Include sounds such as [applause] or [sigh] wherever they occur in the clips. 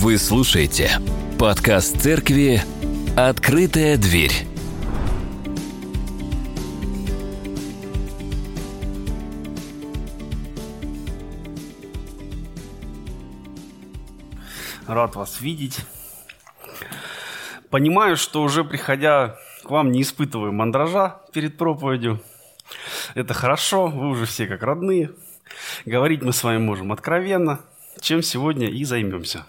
Вы слушаете подкаст церкви «Открытая дверь». Рад вас видеть. Понимаю, что уже приходя к вам не испытываю мандража перед проповедью. Это хорошо, вы уже все как родные. Говорить мы с вами можем откровенно, чем сегодня и займемся.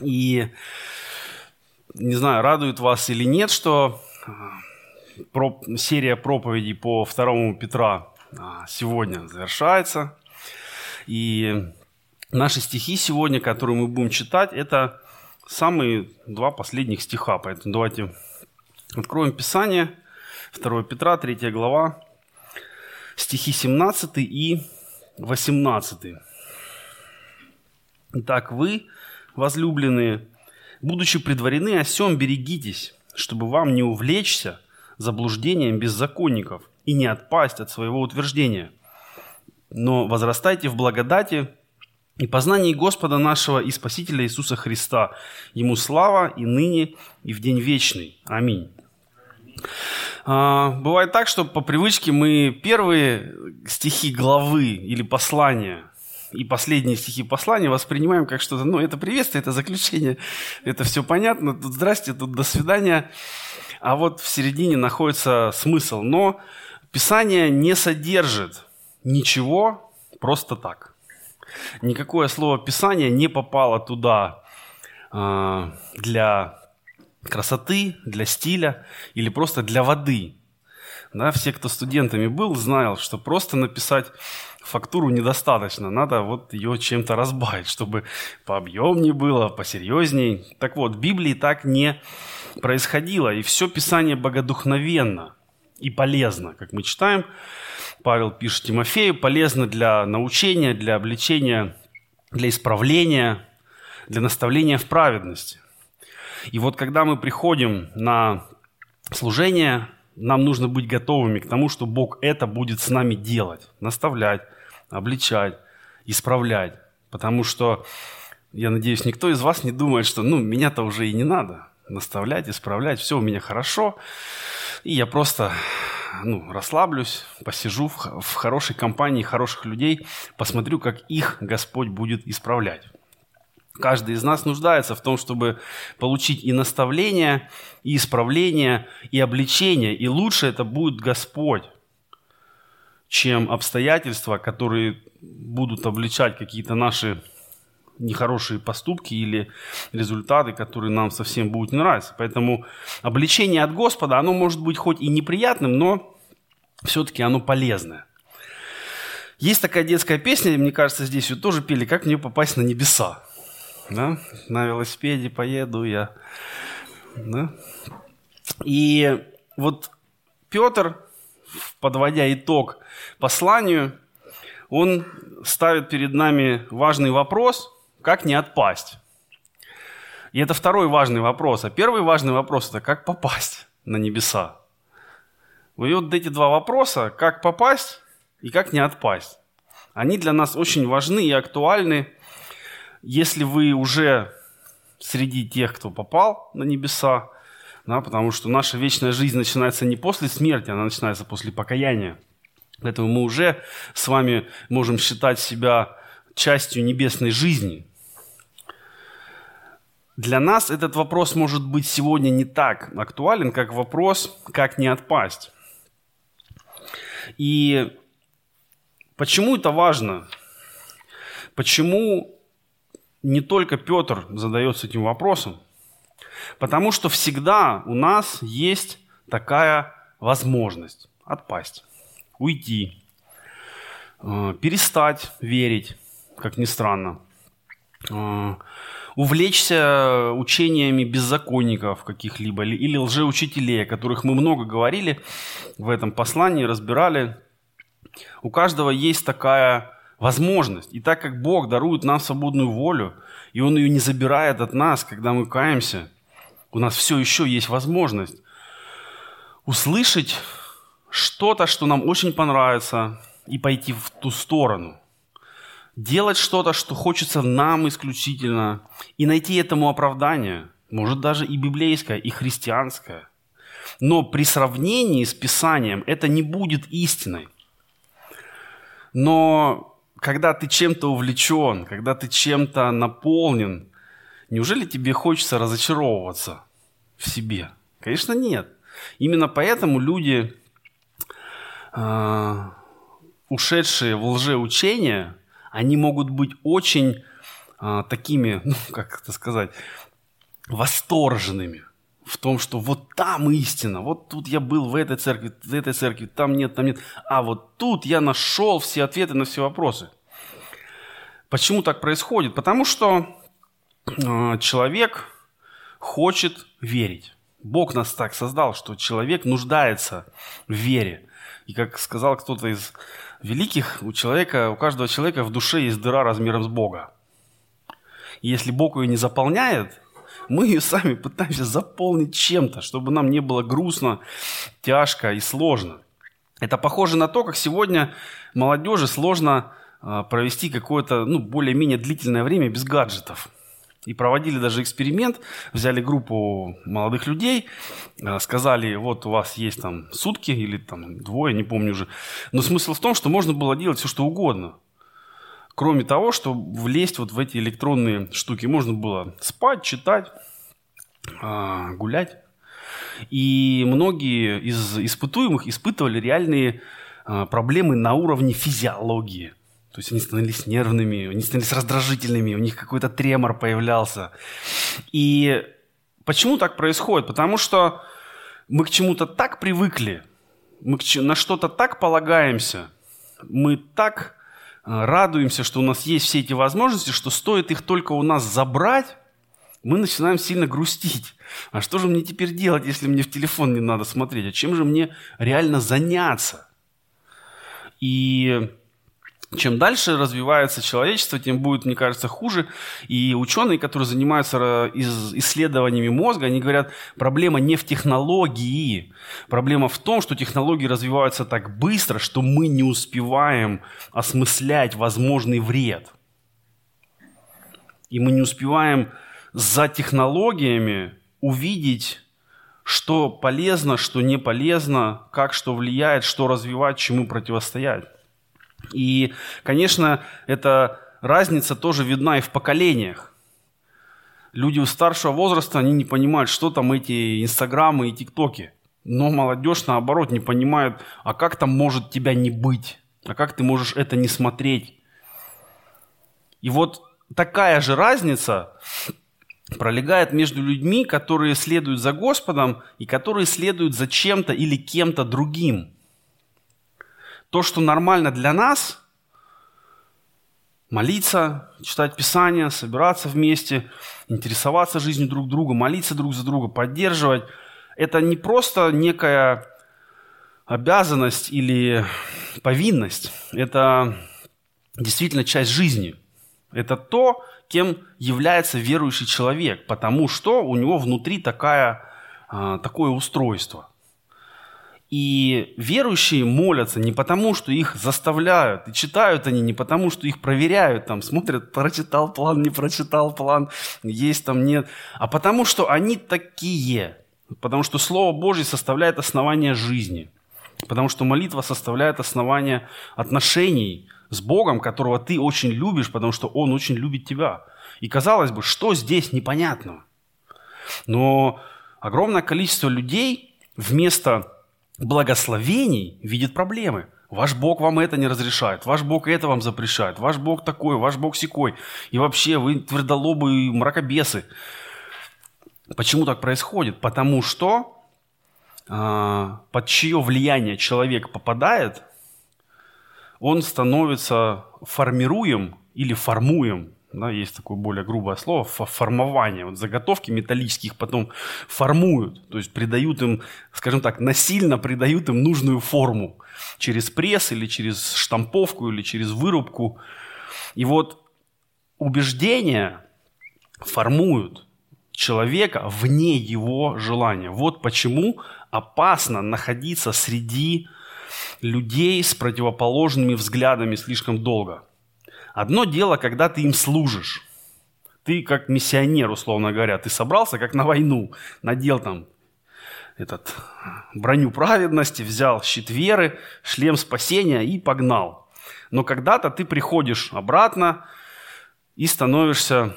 И не знаю, радует вас или нет, что а, серия проповедей по второму Петра а, сегодня завершается. И наши стихи сегодня, которые мы будем читать, это самые два последних стиха. Поэтому давайте откроем Писание. 2 Петра, 3 глава, стихи 17 и 18. Итак, вы, возлюбленные, будучи предварены о сем, берегитесь, чтобы вам не увлечься заблуждением беззаконников и не отпасть от своего утверждения. Но возрастайте в благодати и познании Господа нашего и Спасителя Иисуса Христа. Ему слава и ныне, и в день вечный. Аминь. А, бывает так, что по привычке мы первые стихи главы или послания и последние стихи послания воспринимаем как что-то, ну, это приветствие, это заключение, это все понятно, тут здрасте, тут до свидания. А вот в середине находится смысл. Но Писание не содержит ничего просто так. Никакое слово Писания не попало туда э, для красоты, для стиля или просто для воды. Да, все, кто студентами был, знал, что просто написать фактуру недостаточно, надо вот ее чем-то разбавить, чтобы пообъемнее было, посерьезней. Так вот, в Библии так не происходило, и все Писание богодухновенно и полезно, как мы читаем. Павел пишет Тимофею, полезно для научения, для обличения, для исправления, для наставления в праведности. И вот когда мы приходим на служение, нам нужно быть готовыми к тому, что Бог это будет с нами делать, наставлять, обличать, исправлять. Потому что, я надеюсь, никто из вас не думает, что ну, меня-то уже и не надо наставлять, исправлять, все у меня хорошо. И я просто ну, расслаблюсь, посижу в, в хорошей компании хороших людей, посмотрю, как их Господь будет исправлять. Каждый из нас нуждается в том, чтобы получить и наставление, и исправление, и обличение. И лучше это будет Господь, чем обстоятельства, которые будут обличать какие-то наши нехорошие поступки или результаты, которые нам совсем будут не нравиться. Поэтому обличение от Господа, оно может быть хоть и неприятным, но все-таки оно полезное. Есть такая детская песня, мне кажется, здесь ее тоже пели, как мне попасть на небеса да? на велосипеде поеду я. Да? И вот Петр, подводя итог посланию, он ставит перед нами важный вопрос, как не отпасть. И это второй важный вопрос. А первый важный вопрос – это как попасть на небеса. И вот эти два вопроса, как попасть и как не отпасть, они для нас очень важны и актуальны если вы уже среди тех, кто попал на небеса, да, потому что наша вечная жизнь начинается не после смерти, она начинается после покаяния. Поэтому мы уже с вами можем считать себя частью небесной жизни. Для нас этот вопрос может быть сегодня не так актуален, как вопрос, как не отпасть. И почему это важно? Почему не только Петр задается этим вопросом, потому что всегда у нас есть такая возможность отпасть, уйти, э, перестать верить, как ни странно, э, увлечься учениями беззаконников каких-либо или лжеучителей, о которых мы много говорили в этом послании, разбирали. У каждого есть такая возможность. И так как Бог дарует нам свободную волю, и Он ее не забирает от нас, когда мы каемся, у нас все еще есть возможность услышать что-то, что нам очень понравится, и пойти в ту сторону. делать что-то, что хочется нам исключительно, и найти этому оправдание, может даже и библейское, и христианское. Но при сравнении с Писанием это не будет истиной. Но когда ты чем-то увлечен, когда ты чем-то наполнен, неужели тебе хочется разочаровываться в себе? Конечно, нет. Именно поэтому люди, э, ушедшие в лжеучение, они могут быть очень э, такими, ну, как это сказать, восторженными в том, что вот там истина, вот тут я был в этой церкви, в этой церкви, там нет, там нет, а вот тут я нашел все ответы на все вопросы. Почему так происходит? Потому что э, человек хочет верить. Бог нас так создал, что человек нуждается в вере. И как сказал кто-то из великих, у человека, у каждого человека в душе есть дыра размером с Бога. И если Бог ее не заполняет, мы ее сами пытаемся заполнить чем-то, чтобы нам не было грустно, тяжко и сложно. Это похоже на то, как сегодня молодежи сложно а, провести какое-то ну, более-менее длительное время без гаджетов. И проводили даже эксперимент, взяли группу молодых людей, а, сказали, вот у вас есть там сутки или там двое, не помню уже. Но смысл в том, что можно было делать все, что угодно. Кроме того, что влезть вот в эти электронные штуки можно было спать, читать, а, гулять. И многие из испытуемых испытывали реальные а, проблемы на уровне физиологии. То есть они становились нервными, они становились раздражительными, у них какой-то тремор появлялся. И почему так происходит? Потому что мы к чему-то так привыкли, мы на что-то так полагаемся, мы так радуемся, что у нас есть все эти возможности, что стоит их только у нас забрать, мы начинаем сильно грустить. А что же мне теперь делать, если мне в телефон не надо смотреть? А чем же мне реально заняться? И чем дальше развивается человечество, тем будет, мне кажется, хуже. И ученые, которые занимаются исследованиями мозга, они говорят, проблема не в технологии. Проблема в том, что технологии развиваются так быстро, что мы не успеваем осмыслять возможный вред. И мы не успеваем за технологиями увидеть, что полезно, что не полезно, как что влияет, что развивать, чему противостоять. И, конечно, эта разница тоже видна и в поколениях. Люди у старшего возраста, они не понимают, что там эти инстаграмы и тиктоки. Но молодежь, наоборот, не понимает, а как там может тебя не быть? А как ты можешь это не смотреть? И вот такая же разница пролегает между людьми, которые следуют за Господом и которые следуют за чем-то или кем-то другим то, что нормально для нас, молиться, читать Писание, собираться вместе, интересоваться жизнью друг друга, молиться друг за друга, поддерживать, это не просто некая обязанность или повинность, это действительно часть жизни. Это то, кем является верующий человек, потому что у него внутри такая, а, такое устройство. И верующие молятся не потому, что их заставляют, и читают они не потому, что их проверяют, там смотрят, прочитал план, не прочитал план, есть там, нет, а потому, что они такие, потому что Слово Божье составляет основание жизни, потому что молитва составляет основание отношений с Богом, которого ты очень любишь, потому что Он очень любит тебя. И казалось бы, что здесь непонятного? Но огромное количество людей вместо благословений видит проблемы. Ваш Бог вам это не разрешает, ваш Бог это вам запрещает, ваш Бог такой, ваш Бог секой. И вообще вы твердолобы и мракобесы. Почему так происходит? Потому что э, под чье влияние человек попадает, он становится формируем или формуем да, есть такое более грубое слово, формование. Вот заготовки металлических потом формуют, то есть придают им, скажем так, насильно придают им нужную форму через пресс или через штамповку или через вырубку. И вот убеждения формуют человека вне его желания. Вот почему опасно находиться среди людей с противоположными взглядами слишком долго – Одно дело, когда ты им служишь. Ты как миссионер, условно говоря, ты собрался как на войну, надел там этот, броню праведности, взял щит веры, шлем спасения и погнал. Но когда-то ты приходишь обратно и становишься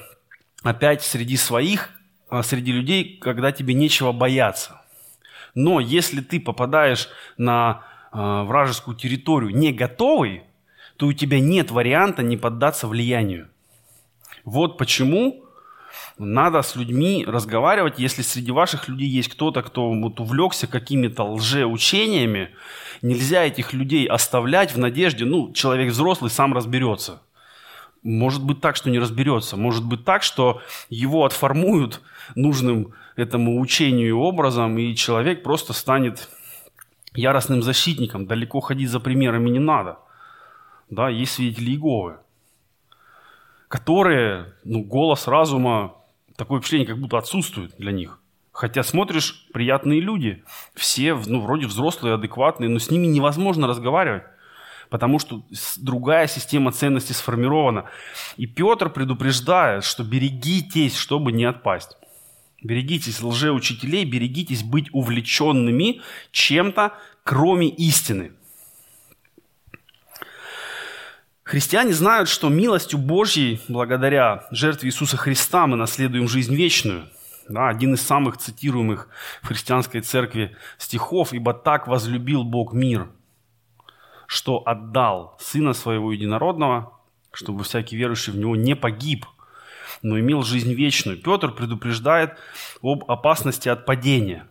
опять среди своих, а, среди людей, когда тебе нечего бояться. Но если ты попадаешь на э, вражескую территорию не готовый, то у тебя нет варианта не поддаться влиянию. Вот почему надо с людьми разговаривать, если среди ваших людей есть кто-то, кто вот увлекся какими-то лжеучениями, нельзя этих людей оставлять в надежде, ну, человек взрослый сам разберется. Может быть так, что не разберется. Может быть так, что его отформуют нужным этому учению и образом, и человек просто станет яростным защитником. Далеко ходить за примерами не надо. Да, есть свидетели Иеговы, которые, ну, голос разума, такое впечатление, как будто отсутствует для них. Хотя смотришь, приятные люди, все, ну, вроде взрослые, адекватные, но с ними невозможно разговаривать потому что другая система ценностей сформирована. И Петр предупреждает, что берегитесь, чтобы не отпасть. Берегитесь лжеучителей, берегитесь быть увлеченными чем-то, кроме истины. Христиане знают, что милостью Божьей, благодаря жертве Иисуса Христа, мы наследуем жизнь вечную. Да, один из самых цитируемых в христианской церкви стихов «Ибо так возлюбил Бог мир, что отдал Сына Своего Единородного, чтобы всякий верующий в Него не погиб, но имел жизнь вечную. Петр предупреждает об опасности от падения.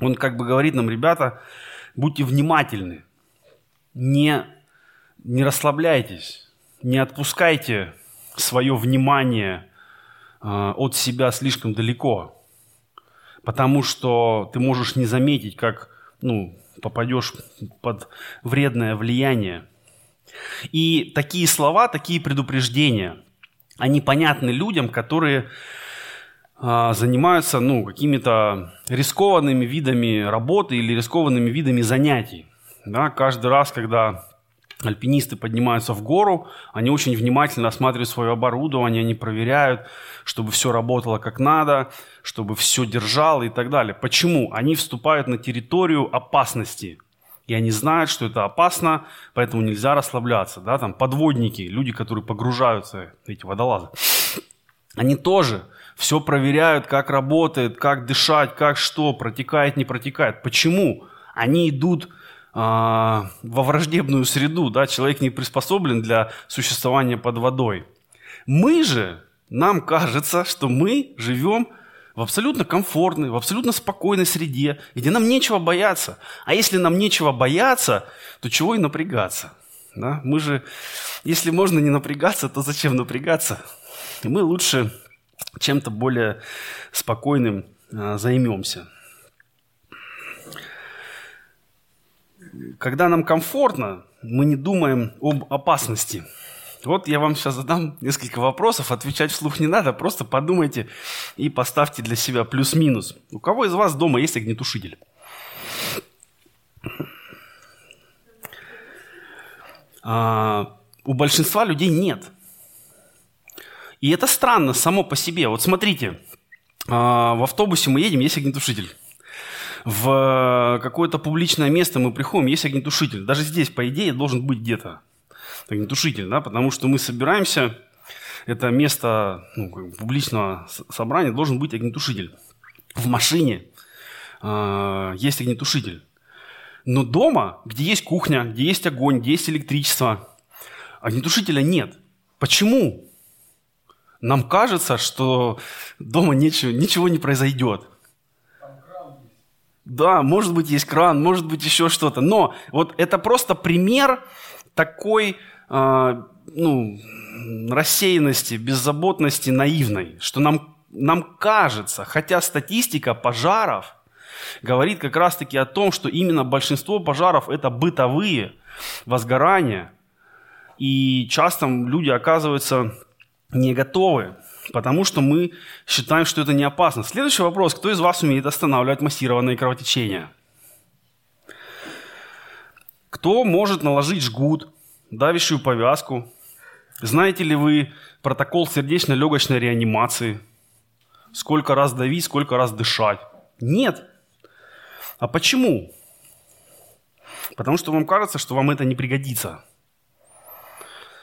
Он как бы говорит нам, ребята, будьте внимательны, не, не расслабляйтесь, не отпускайте свое внимание э, от себя слишком далеко, потому что ты можешь не заметить, как ну, попадешь под вредное влияние. И такие слова, такие предупреждения, они понятны людям, которые а, занимаются ну, какими-то рискованными видами работы или рискованными видами занятий. Да, каждый раз, когда альпинисты поднимаются в гору, они очень внимательно осматривают свое оборудование, они проверяют, чтобы все работало как надо, чтобы все держало и так далее. Почему? Они вступают на территорию опасности. И они знают, что это опасно, поэтому нельзя расслабляться. Да? Там подводники, люди, которые погружаются, эти водолазы, они тоже все проверяют, как работает, как дышать, как что, протекает, не протекает. Почему? Они идут во враждебную среду, да, человек не приспособлен для существования под водой. Мы же, нам кажется, что мы живем в абсолютно комфортной, в абсолютно спокойной среде, где нам нечего бояться. А если нам нечего бояться, то чего и напрягаться? Да? Мы же, если можно не напрягаться, то зачем напрягаться? Мы лучше чем-то более спокойным а, займемся. Когда нам комфортно, мы не думаем об опасности. Вот я вам сейчас задам несколько вопросов, отвечать вслух не надо, просто подумайте и поставьте для себя плюс-минус. У кого из вас дома есть огнетушитель? А, у большинства людей нет. И это странно само по себе. Вот смотрите, а, в автобусе мы едем, есть огнетушитель в какое-то публичное место мы приходим, есть огнетушитель. Даже здесь, по идее, должен быть где-то огнетушитель, да, потому что мы собираемся, это место ну, публичного собрания, должен быть огнетушитель. В машине э, есть огнетушитель. Но дома, где есть кухня, где есть огонь, где есть электричество, огнетушителя нет. Почему? Нам кажется, что дома ничего, ничего не произойдет. Да, может быть, есть кран, может быть, еще что-то. Но вот это просто пример такой э, ну, рассеянности, беззаботности наивной, что нам, нам кажется, хотя статистика пожаров говорит как раз-таки о том, что именно большинство пожаров это бытовые возгорания, и часто люди оказываются не готовы потому что мы считаем, что это не опасно. Следующий вопрос. Кто из вас умеет останавливать массированные кровотечения? Кто может наложить жгут, давящую повязку, Знаете ли вы протокол сердечно-легочной реанимации? Сколько раз давить, сколько раз дышать? Нет. А почему? Потому что вам кажется, что вам это не пригодится.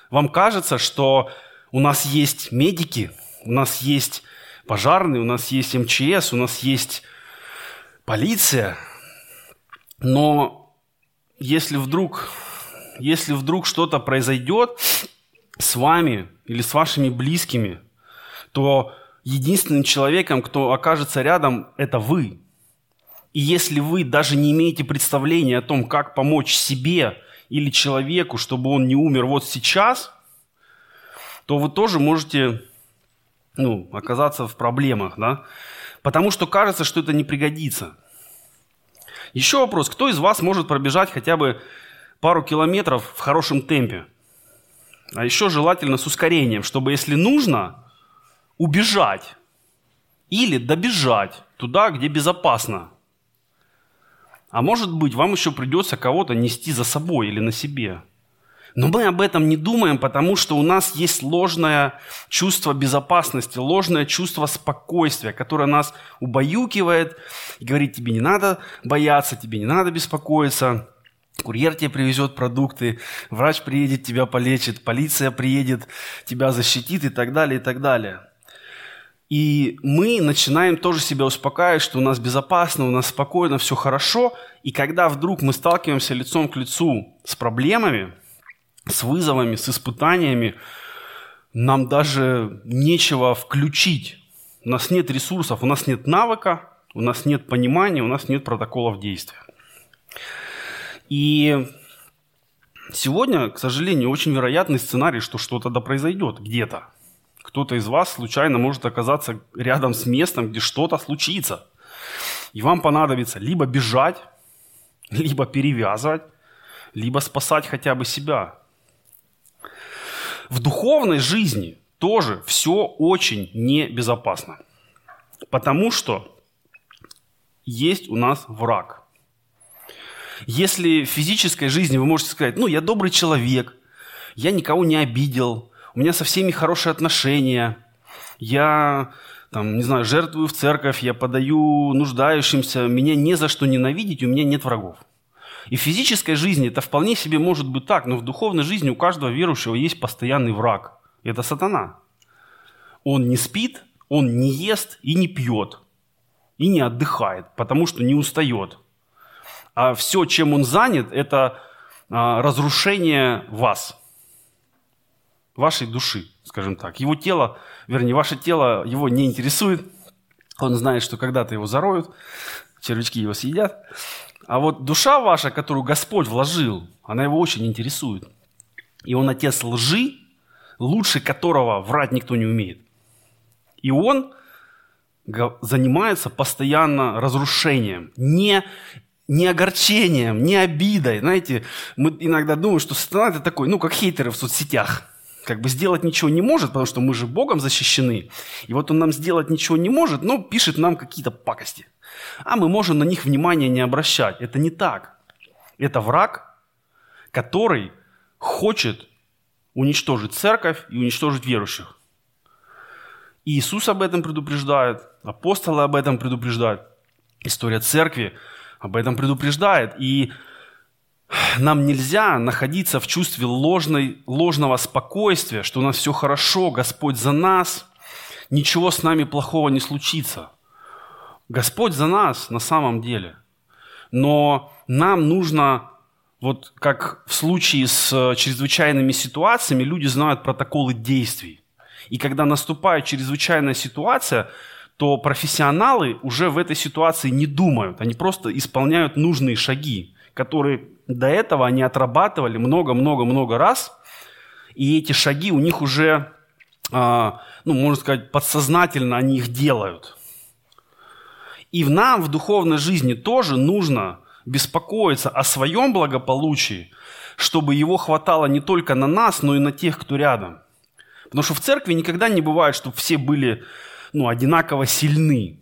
Вам кажется, что у нас есть медики, у нас есть пожарные, у нас есть МЧС, у нас есть полиция. Но если вдруг, если вдруг что-то произойдет с вами или с вашими близкими, то единственным человеком, кто окажется рядом, это вы. И если вы даже не имеете представления о том, как помочь себе или человеку, чтобы он не умер вот сейчас, то вы тоже можете ну, оказаться в проблемах, да? Потому что кажется, что это не пригодится. Еще вопрос. Кто из вас может пробежать хотя бы пару километров в хорошем темпе? А еще желательно с ускорением, чтобы, если нужно, убежать или добежать туда, где безопасно. А может быть, вам еще придется кого-то нести за собой или на себе. Но мы об этом не думаем, потому что у нас есть ложное чувство безопасности, ложное чувство спокойствия, которое нас убаюкивает и говорит, тебе не надо бояться, тебе не надо беспокоиться. Курьер тебе привезет продукты, врач приедет, тебя полечит, полиция приедет, тебя защитит и так далее, и так далее. И мы начинаем тоже себя успокаивать, что у нас безопасно, у нас спокойно, все хорошо. И когда вдруг мы сталкиваемся лицом к лицу с проблемами, с вызовами, с испытаниями, нам даже нечего включить. У нас нет ресурсов, у нас нет навыка, у нас нет понимания, у нас нет протоколов действия. И сегодня, к сожалению, очень вероятный сценарий, что что-то да произойдет где-то. Кто-то из вас случайно может оказаться рядом с местом, где что-то случится. И вам понадобится либо бежать, либо перевязывать, либо спасать хотя бы себя. В духовной жизни тоже все очень небезопасно. Потому что есть у нас враг. Если в физической жизни вы можете сказать, ну, я добрый человек, я никого не обидел, у меня со всеми хорошие отношения, я, там, не знаю, жертвую в церковь, я подаю нуждающимся, меня не за что ненавидеть, у меня нет врагов. И в физической жизни это вполне себе может быть так, но в духовной жизни у каждого верующего есть постоянный враг. Это сатана. Он не спит, он не ест и не пьет, и не отдыхает, потому что не устает. А все, чем он занят, это а, разрушение вас, вашей души, скажем так. Его тело, вернее, ваше тело его не интересует. Он знает, что когда-то его зароют, червячки его съедят. А вот душа ваша, которую Господь вложил, она его очень интересует. И он отец лжи, лучше которого врать никто не умеет. И он занимается постоянно разрушением, не, не огорчением, не обидой. Знаете, мы иногда думаем, что сатана это такой, ну, как хейтеры в соцсетях. Как бы сделать ничего не может, потому что мы же Богом защищены. И вот он нам сделать ничего не может, но пишет нам какие-то пакости а мы можем на них внимания не обращать. Это не так. Это враг, который хочет уничтожить церковь и уничтожить верующих. И Иисус об этом предупреждает, апостолы об этом предупреждают, история церкви об этом предупреждает. И нам нельзя находиться в чувстве ложной, ложного спокойствия, что у нас все хорошо, Господь за нас, ничего с нами плохого не случится – Господь за нас на самом деле. Но нам нужно, вот как в случае с э, чрезвычайными ситуациями, люди знают протоколы действий. И когда наступает чрезвычайная ситуация, то профессионалы уже в этой ситуации не думают. Они просто исполняют нужные шаги, которые до этого они отрабатывали много-много-много раз. И эти шаги у них уже, а, ну, можно сказать, подсознательно они их делают – и в нам в духовной жизни тоже нужно беспокоиться о своем благополучии, чтобы его хватало не только на нас, но и на тех, кто рядом. Потому что в церкви никогда не бывает, чтобы все были ну, одинаково сильны.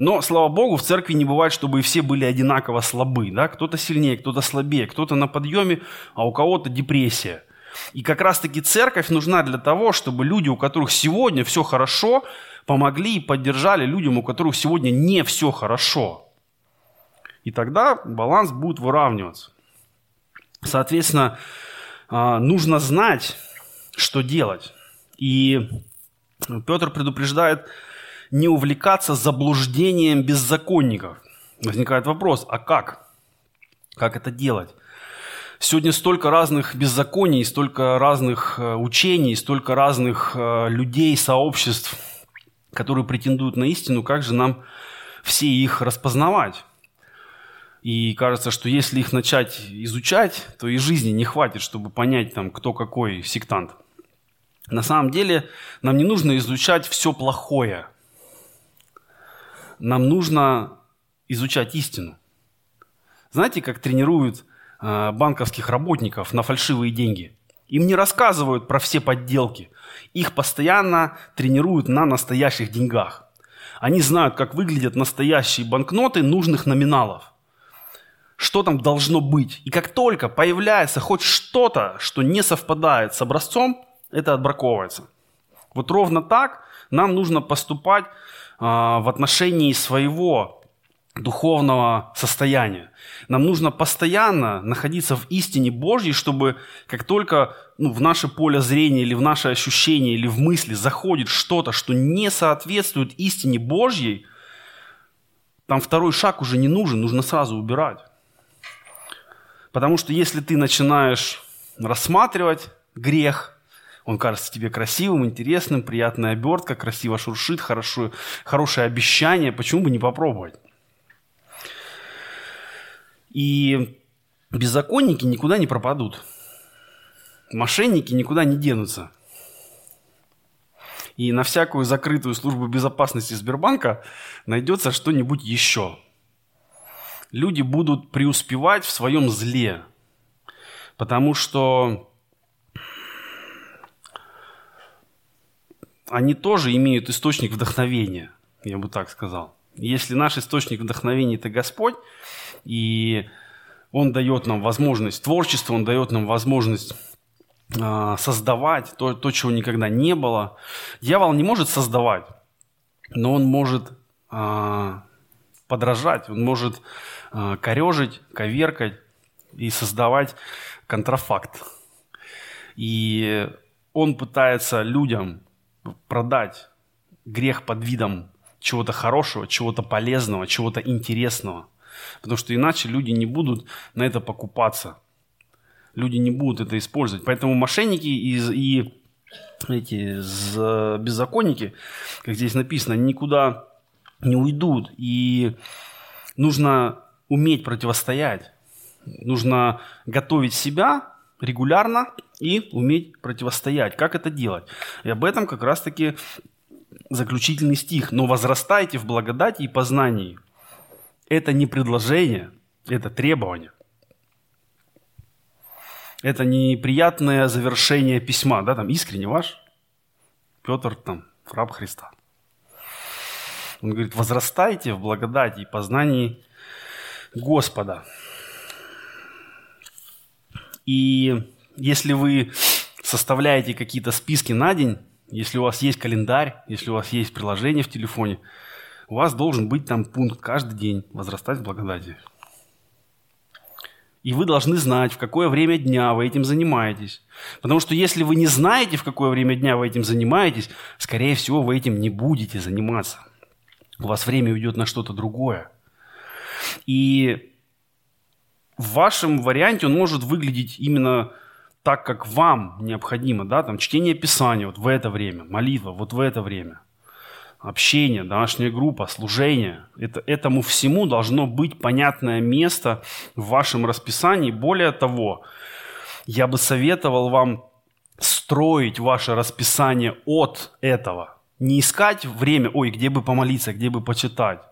Но, слава Богу, в церкви не бывает, чтобы все были одинаково слабы. Да? Кто-то сильнее, кто-то слабее, кто-то на подъеме, а у кого-то депрессия. И как раз-таки церковь нужна для того, чтобы люди, у которых сегодня все хорошо, помогли и поддержали людям, у которых сегодня не все хорошо. И тогда баланс будет выравниваться. Соответственно, а, нужно знать, что делать. И Петр предупреждает не увлекаться заблуждением беззаконников. Возникает вопрос, а как? Как это делать? Сегодня столько разных беззаконий, столько разных э, учений, столько разных э, людей, сообществ, которые претендуют на истину, как же нам все их распознавать? И кажется, что если их начать изучать, то и жизни не хватит, чтобы понять, там, кто какой сектант. На самом деле нам не нужно изучать все плохое. Нам нужно изучать истину. Знаете, как тренируют э, банковских работников на фальшивые деньги? Им не рассказывают про все подделки. Их постоянно тренируют на настоящих деньгах. Они знают, как выглядят настоящие банкноты нужных номиналов. Что там должно быть. И как только появляется хоть что-то, что не совпадает с образцом, это отбраковывается. Вот ровно так нам нужно поступать а, в отношении своего духовного состояния. Нам нужно постоянно находиться в истине Божьей, чтобы как только ну, в наше поле зрения или в наше ощущение или в мысли заходит что-то, что не соответствует истине Божьей, там второй шаг уже не нужен, нужно сразу убирать. Потому что если ты начинаешь рассматривать грех, он кажется тебе красивым, интересным, приятная обертка, красиво шуршит, хорошо, хорошее обещание, почему бы не попробовать? И беззаконники никуда не пропадут. Мошенники никуда не денутся. И на всякую закрытую службу безопасности Сбербанка найдется что-нибудь еще. Люди будут преуспевать в своем зле, потому что они тоже имеют источник вдохновения, я бы так сказал. Если наш источник вдохновения – это Господь, и Он дает нам возможность творчества, Он дает нам возможность э, создавать то, то, чего никогда не было. Дьявол не может создавать, но он может э, подражать, он может э, корежить, коверкать и создавать контрафакт. И он пытается людям продать грех под видом чего-то хорошего, чего-то полезного, чего-то интересного. Потому что иначе люди не будут на это покупаться. Люди не будут это использовать. Поэтому мошенники и, и эти беззаконники, как здесь написано, никуда не уйдут. И нужно уметь противостоять. Нужно готовить себя регулярно и уметь противостоять. Как это делать? И об этом как раз-таки заключительный стих. «Но возрастайте в благодати и познании». Это не предложение, это требование. Это не приятное завершение письма, да, там искренне ваш, Петр, там, раб Христа. Он говорит, возрастайте в благодати и познании Господа. И если вы составляете какие-то списки на день, если у вас есть календарь, если у вас есть приложение в телефоне, у вас должен быть там пункт каждый день возрастать в благодати. И вы должны знать, в какое время дня вы этим занимаетесь. Потому что если вы не знаете, в какое время дня вы этим занимаетесь, скорее всего, вы этим не будете заниматься. У вас время уйдет на что-то другое. И в вашем варианте он может выглядеть именно так, как вам необходимо, да, там чтение Писания вот в это время, молитва вот в это время, общение, домашняя группа, служение. Это, этому всему должно быть понятное место в вашем расписании. Более того, я бы советовал вам строить ваше расписание от этого. Не искать время, ой, где бы помолиться, где бы почитать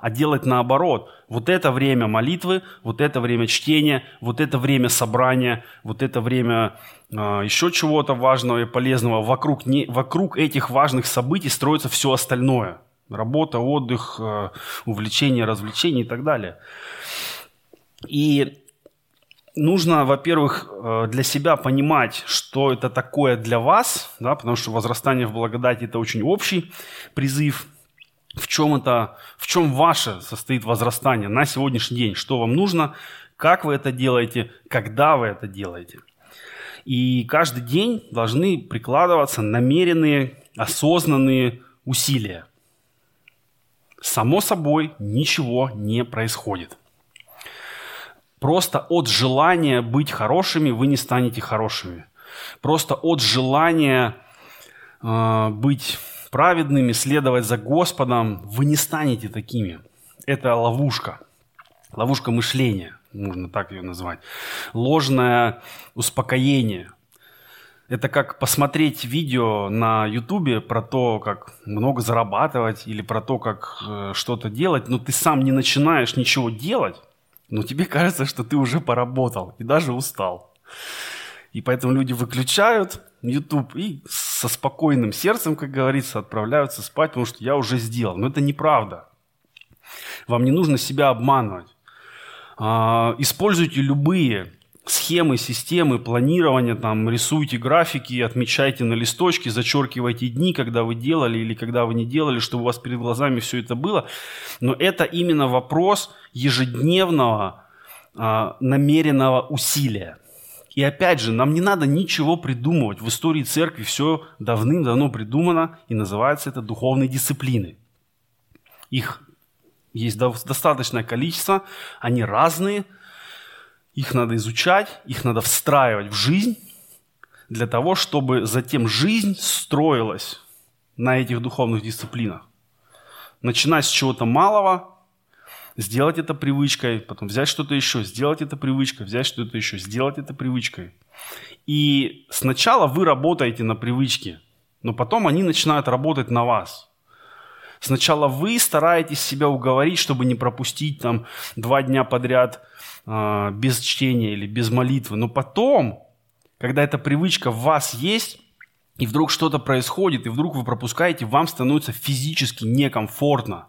а делать наоборот. Вот это время молитвы, вот это время чтения, вот это время собрания, вот это время э, еще чего-то важного и полезного. Вокруг, не, вокруг этих важных событий строится все остальное. Работа, отдых, э, увлечение, развлечения и так далее. И нужно, во-первых, э, для себя понимать, что это такое для вас, да, потому что возрастание в благодати – это очень общий призыв. В чем это, в чем ваше состоит возрастание на сегодняшний день, что вам нужно, как вы это делаете, когда вы это делаете. И каждый день должны прикладываться намеренные, осознанные усилия. Само собой ничего не происходит. Просто от желания быть хорошими вы не станете хорошими. Просто от желания э, быть праведными, следовать за Господом, вы не станете такими. Это ловушка. Ловушка мышления, можно так ее назвать. Ложное успокоение. Это как посмотреть видео на Ютубе про то, как много зарабатывать или про то, как э, что-то делать, но ты сам не начинаешь ничего делать, но тебе кажется, что ты уже поработал и даже устал. И поэтому люди выключают YouTube и со спокойным сердцем, как говорится, отправляются спать, потому что я уже сделал. Но это неправда. Вам не нужно себя обманывать. А, используйте любые схемы, системы планирования, там, рисуйте графики, отмечайте на листочке, зачеркивайте дни, когда вы делали или когда вы не делали, чтобы у вас перед глазами все это было. Но это именно вопрос ежедневного а, намеренного усилия. И опять же, нам не надо ничего придумывать. В истории церкви все давным-давно придумано, и называется это духовной дисциплиной. Их есть достаточное количество, они разные – их надо изучать, их надо встраивать в жизнь, для того, чтобы затем жизнь строилась на этих духовных дисциплинах. Начинать с чего-то малого, сделать это привычкой, потом взять что-то еще, сделать это привычкой, взять что-то еще, сделать это привычкой. И сначала вы работаете на привычке, но потом они начинают работать на вас. Сначала вы стараетесь себя уговорить, чтобы не пропустить там два дня подряд э, без чтения или без молитвы. Но потом, когда эта привычка в вас есть, и вдруг что-то происходит, и вдруг вы пропускаете, вам становится физически некомфортно.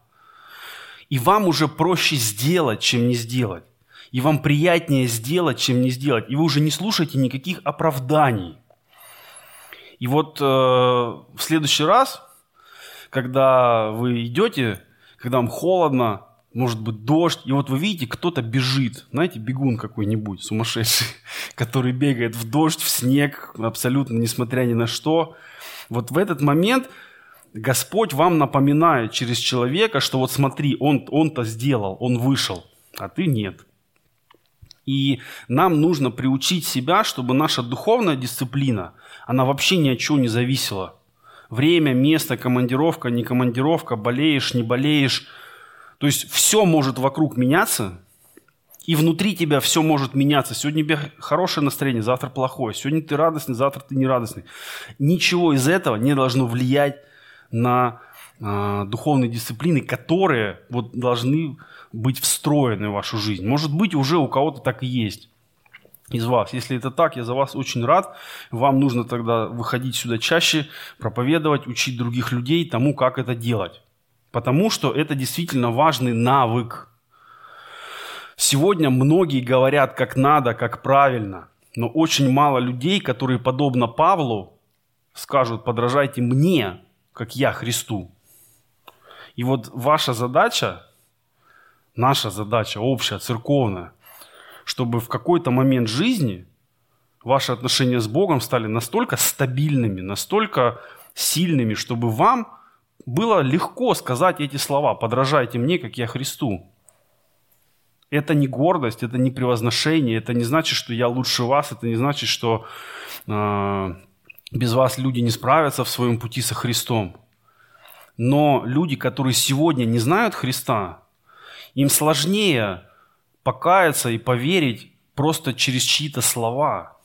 И вам уже проще сделать, чем не сделать. И вам приятнее сделать, чем не сделать. И вы уже не слушаете никаких оправданий. И вот э, в следующий раз, когда вы идете, когда вам холодно, может быть дождь, и вот вы видите, кто-то бежит, знаете, бегун какой-нибудь сумасшедший, [laughs] который бегает в дождь, в снег, абсолютно несмотря ни на что. Вот в этот момент Господь вам напоминает через человека, что вот смотри, он, он-то сделал, он вышел, а ты нет. И нам нужно приучить себя, чтобы наша духовная дисциплина, она вообще ни от чего не зависела. Время, место, командировка, не командировка, болеешь, не болеешь – то есть все может вокруг меняться, и внутри тебя все может меняться. Сегодня у тебя хорошее настроение, завтра плохое. Сегодня ты радостный, завтра ты нерадостный. Ничего из этого не должно влиять на э, духовные дисциплины, которые вот должны быть встроены в вашу жизнь. Может быть, уже у кого-то так и есть из вас. Если это так, я за вас очень рад. Вам нужно тогда выходить сюда чаще, проповедовать, учить других людей тому, как это делать. Потому что это действительно важный навык. Сегодня многие говорят, как надо, как правильно, но очень мало людей, которые, подобно Павлу, скажут, подражайте мне, как я Христу. И вот ваша задача, наша задача общая, церковная, чтобы в какой-то момент жизни ваши отношения с Богом стали настолько стабильными, настолько сильными, чтобы вам было легко сказать эти слова «подражайте мне, как я Христу». Это не гордость, это не превозношение, это не значит, что я лучше вас, это не значит, что э, без вас люди не справятся в своем пути со Христом. Но люди, которые сегодня не знают Христа, им сложнее покаяться и поверить просто через чьи-то слова.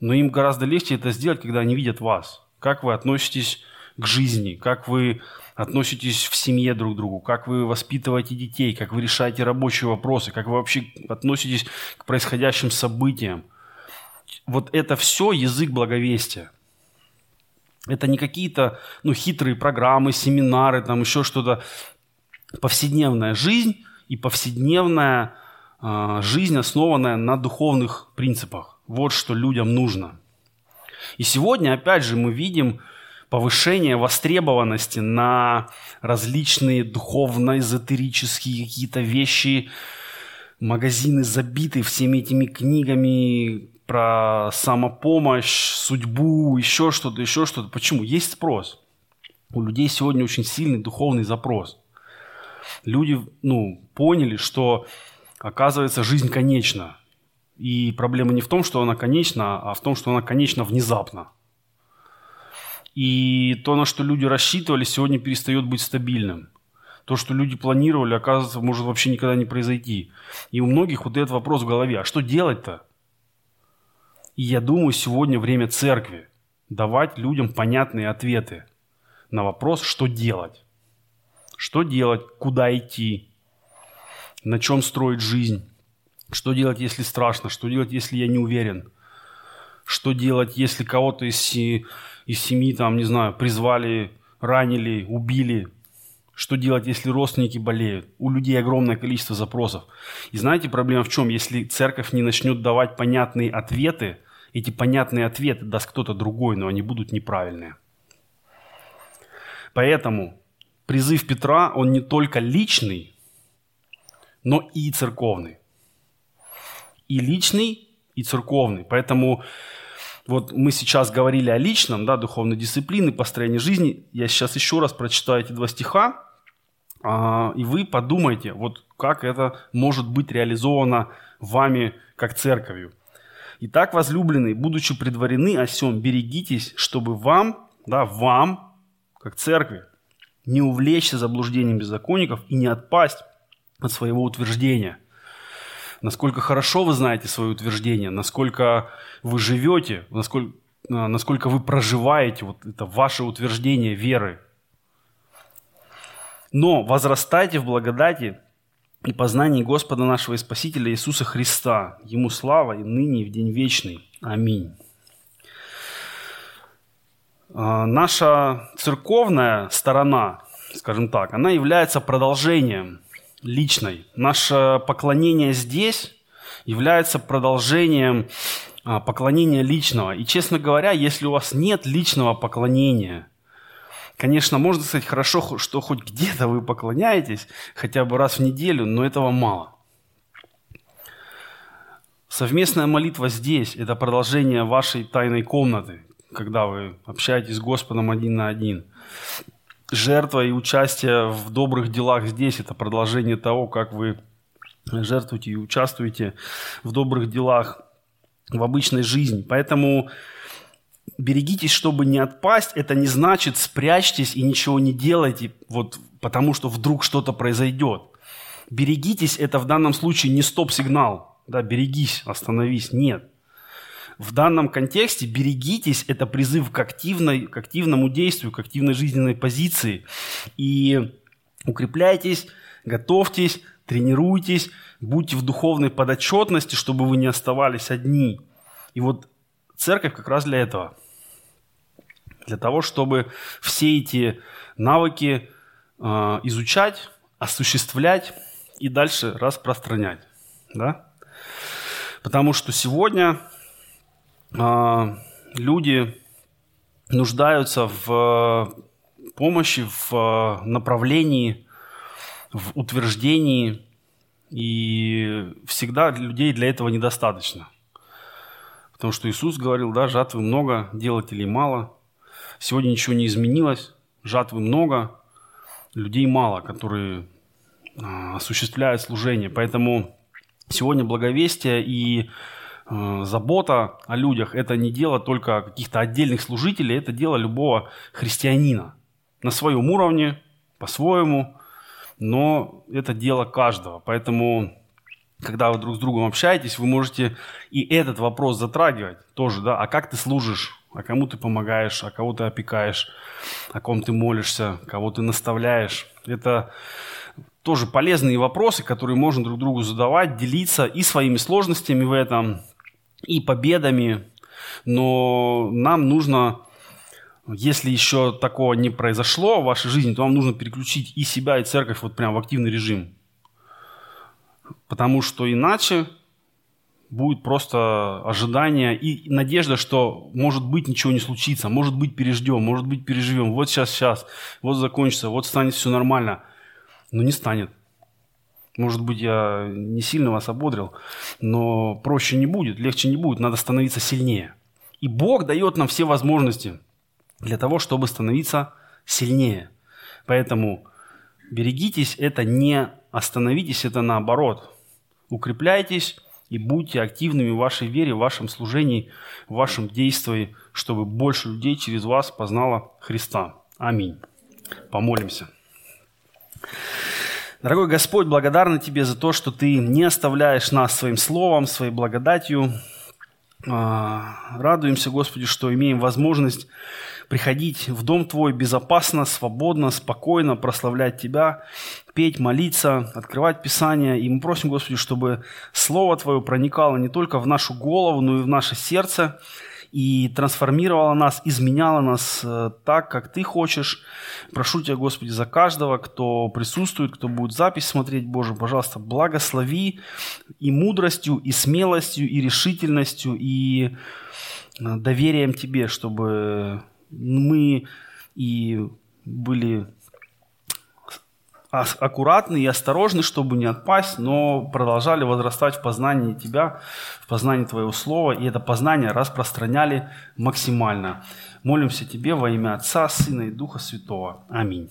Но им гораздо легче это сделать, когда они видят вас. Как вы относитесь к жизни, как вы относитесь в семье друг к другу, как вы воспитываете детей, как вы решаете рабочие вопросы, как вы вообще относитесь к происходящим событиям. Вот это все язык благовестия. Это не какие-то ну, хитрые программы, семинары, там еще что-то. Повседневная жизнь и повседневная а, жизнь, основанная на духовных принципах. Вот что людям нужно. И сегодня, опять же, мы видим повышение востребованности на различные духовно-эзотерические какие-то вещи. Магазины забиты всеми этими книгами про самопомощь, судьбу, еще что-то, еще что-то. Почему? Есть спрос. У людей сегодня очень сильный духовный запрос. Люди ну, поняли, что, оказывается, жизнь конечна. И проблема не в том, что она конечна, а в том, что она конечна внезапно. И то, на что люди рассчитывали, сегодня перестает быть стабильным. То, что люди планировали, оказывается, может вообще никогда не произойти. И у многих вот этот вопрос в голове. А что делать-то? И я думаю, сегодня время церкви давать людям понятные ответы на вопрос, что делать. Что делать, куда идти, на чем строить жизнь, что делать, если страшно, что делать, если я не уверен, что делать, если кого-то из из семьи, там, не знаю, призвали, ранили, убили. Что делать, если родственники болеют? У людей огромное количество запросов. И знаете, проблема в чем? Если церковь не начнет давать понятные ответы, эти понятные ответы даст кто-то другой, но они будут неправильные. Поэтому призыв Петра, он не только личный, но и церковный. И личный, и церковный. Поэтому вот мы сейчас говорили о личном, да, духовной дисциплине, построении жизни. Я сейчас еще раз прочитаю эти два стиха, а, и вы подумайте, вот как это может быть реализовано вами как церковью. Итак, возлюбленные, будучи предварены о сем, берегитесь, чтобы вам, да, вам, как церкви, не увлечься заблуждением беззаконников и не отпасть от своего утверждения – насколько хорошо вы знаете свое утверждение, насколько вы живете, насколько, а, насколько вы проживаете вот это ваше утверждение веры. Но возрастайте в благодати и познании Господа нашего и Спасителя Иисуса Христа. Ему слава и ныне и в день вечный. Аминь. А, наша церковная сторона, скажем так, она является продолжением личной. Наше поклонение здесь является продолжением а, поклонения личного. И, честно говоря, если у вас нет личного поклонения, конечно, можно сказать хорошо, что хоть где-то вы поклоняетесь, хотя бы раз в неделю, но этого мало. Совместная молитва здесь – это продолжение вашей тайной комнаты, когда вы общаетесь с Господом один на один жертва и участие в добрых делах здесь – это продолжение того, как вы жертвуете и участвуете в добрых делах в обычной жизни. Поэтому берегитесь, чтобы не отпасть. Это не значит спрячьтесь и ничего не делайте, вот, потому что вдруг что-то произойдет. Берегитесь – это в данном случае не стоп-сигнал. Да, берегись, остановись. Нет. В данном контексте берегитесь, это призыв к, активной, к активному действию, к активной жизненной позиции. И укрепляйтесь, готовьтесь, тренируйтесь, будьте в духовной подотчетности, чтобы вы не оставались одни. И вот церковь как раз для этого. Для того, чтобы все эти навыки э, изучать, осуществлять и дальше распространять. Да? Потому что сегодня а, люди нуждаются в помощи, в направлении, в утверждении, и всегда людей для этого недостаточно. Потому что Иисус говорил, да, жатвы много, делателей мало. Сегодня ничего не изменилось, жатвы много, людей мало, которые а, осуществляют служение. Поэтому сегодня благовестие и Э, забота о людях – это не дело только каких-то отдельных служителей, это дело любого христианина. На своем уровне, по-своему, но это дело каждого. Поэтому, когда вы друг с другом общаетесь, вы можете и этот вопрос затрагивать тоже, да, а как ты служишь, а кому ты помогаешь, а кого ты опекаешь, о ком ты молишься, кого ты наставляешь. Это тоже полезные вопросы, которые можно друг другу задавать, делиться и своими сложностями в этом, и победами, но нам нужно, если еще такого не произошло в вашей жизни, то вам нужно переключить и себя, и церковь вот прям в активный режим. Потому что иначе будет просто ожидание и надежда, что может быть ничего не случится, может быть переждем, может быть переживем, вот сейчас, сейчас, вот закончится, вот станет все нормально. Но не станет. Может быть, я не сильно вас ободрил, но проще не будет, легче не будет, надо становиться сильнее. И Бог дает нам все возможности для того, чтобы становиться сильнее. Поэтому берегитесь, это не остановитесь, это наоборот. Укрепляйтесь, и будьте активными в вашей вере, в вашем служении, в вашем действии, чтобы больше людей через вас познало Христа. Аминь. Помолимся. Дорогой Господь, благодарны Тебе за то, что Ты не оставляешь нас своим словом, своей благодатью. А, радуемся, Господи, что имеем возможность приходить в дом Твой безопасно, свободно, спокойно, прославлять Тебя, петь, молиться, открывать Писание. И мы просим, Господи, чтобы Слово Твое проникало не только в нашу голову, но и в наше сердце, и трансформировала нас, изменяла нас э, так, как Ты хочешь. Прошу Тебя, Господи, за каждого, кто присутствует, кто будет запись смотреть, Боже, пожалуйста, благослови и мудростью, и смелостью, и решительностью, и э, доверием Тебе, чтобы мы и были аккуратны и осторожны, чтобы не отпасть, но продолжали возрастать в познании Тебя, в познании Твоего Слова, и это познание распространяли максимально. Молимся Тебе во имя Отца, Сына и Духа Святого. Аминь.